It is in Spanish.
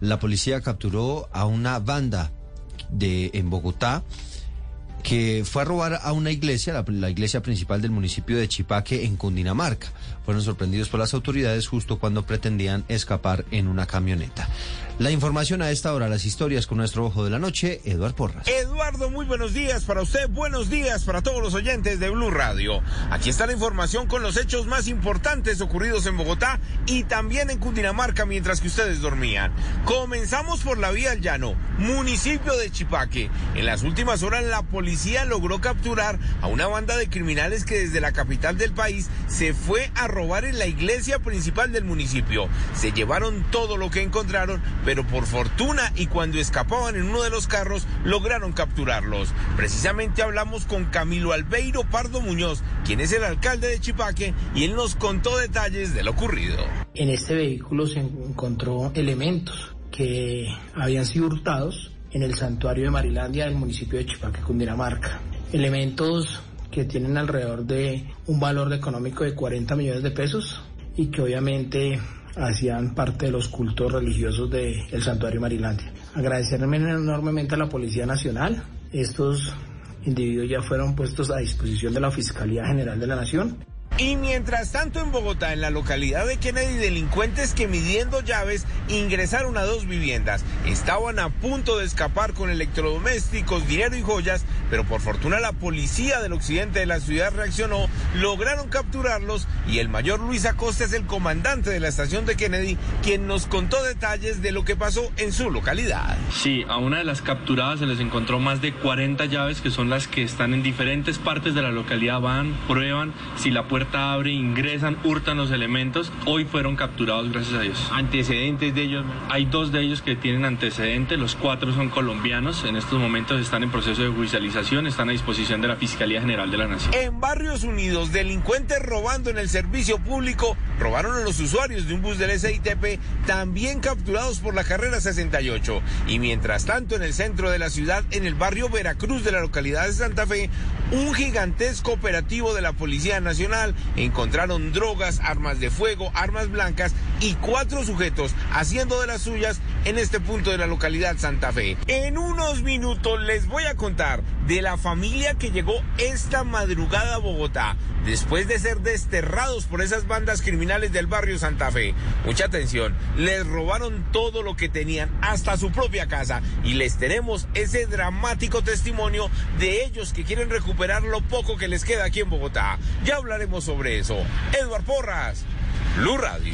La policía capturó a una banda de en Bogotá que fue a robar a una iglesia, la, iglesia principal del municipio de Chipaque en Cundinamarca. Fueron sorprendidos por las autoridades justo cuando pretendían escapar en una camioneta. La información a esta hora, las historias con nuestro ojo de la noche, Eduardo Porras. Eduardo, muy buenos días para usted, buenos días para todos los oyentes de Blue Radio. Aquí está la información con los hechos más importantes ocurridos en Bogotá y también en Cundinamarca mientras que ustedes dormían. Comenzamos por la vía al llano, municipio de Chipaque. En las últimas horas la policía logró capturar a una banda de criminales que desde la capital del país se fue a robar en la iglesia principal del municipio. Se llevaron todo lo que encontraron pero por fortuna y cuando escapaban en uno de los carros lograron capturarlos. Precisamente hablamos con Camilo Albeiro Pardo Muñoz, quien es el alcalde de Chipaque, y él nos contó detalles de lo ocurrido. En este vehículo se encontró elementos que habían sido hurtados en el santuario de Marilandia del municipio de Chipaque, Cundinamarca. Elementos que tienen alrededor de un valor económico de 40 millones de pesos y que obviamente hacían parte de los cultos religiosos del de santuario Marilandia. Agradecerme enormemente a la Policía Nacional. Estos individuos ya fueron puestos a disposición de la Fiscalía General de la Nación. Y mientras tanto en Bogotá, en la localidad de Kennedy, delincuentes que midiendo llaves ingresaron a dos viviendas. Estaban a punto de escapar con electrodomésticos, dinero y joyas, pero por fortuna la policía del occidente de la ciudad reaccionó, lograron capturarlos y el mayor Luis Acosta es el comandante de la estación de Kennedy, quien nos contó detalles de lo que pasó en su localidad. Sí, a una de las capturadas se les encontró más de 40 llaves que son las que están en diferentes partes de la localidad, van, prueban si la puerta abre, ingresan, hurtan los elementos. Hoy fueron capturados, gracias a Dios. ¿Antecedentes de ellos? Hay dos de ellos que tienen antecedentes, los cuatro son colombianos. En estos momentos están en proceso de judicialización, están a disposición de la Fiscalía General de la Nación. En Barrios Unidos, delincuentes robando en el servicio público, robaron a los usuarios de un bus del SITP, también capturados por la carrera 68. Y mientras tanto, en el centro de la ciudad, en el barrio Veracruz de la localidad de Santa Fe, un gigantesco operativo de la Policía Nacional encontraron drogas, armas de fuego, armas blancas y cuatro sujetos haciendo de las suyas en este punto de la localidad Santa Fe. En unos minutos les voy a contar de la familia que llegó esta madrugada a Bogotá después de ser desterrados por esas bandas criminales del barrio Santa Fe. Mucha atención, les robaron todo lo que tenían hasta su propia casa y les tenemos ese dramático testimonio de ellos que quieren recuperar lo poco que les queda aquí en Bogotá. Ya hablaremos sobre eso. Edward Porras, Blue Radio.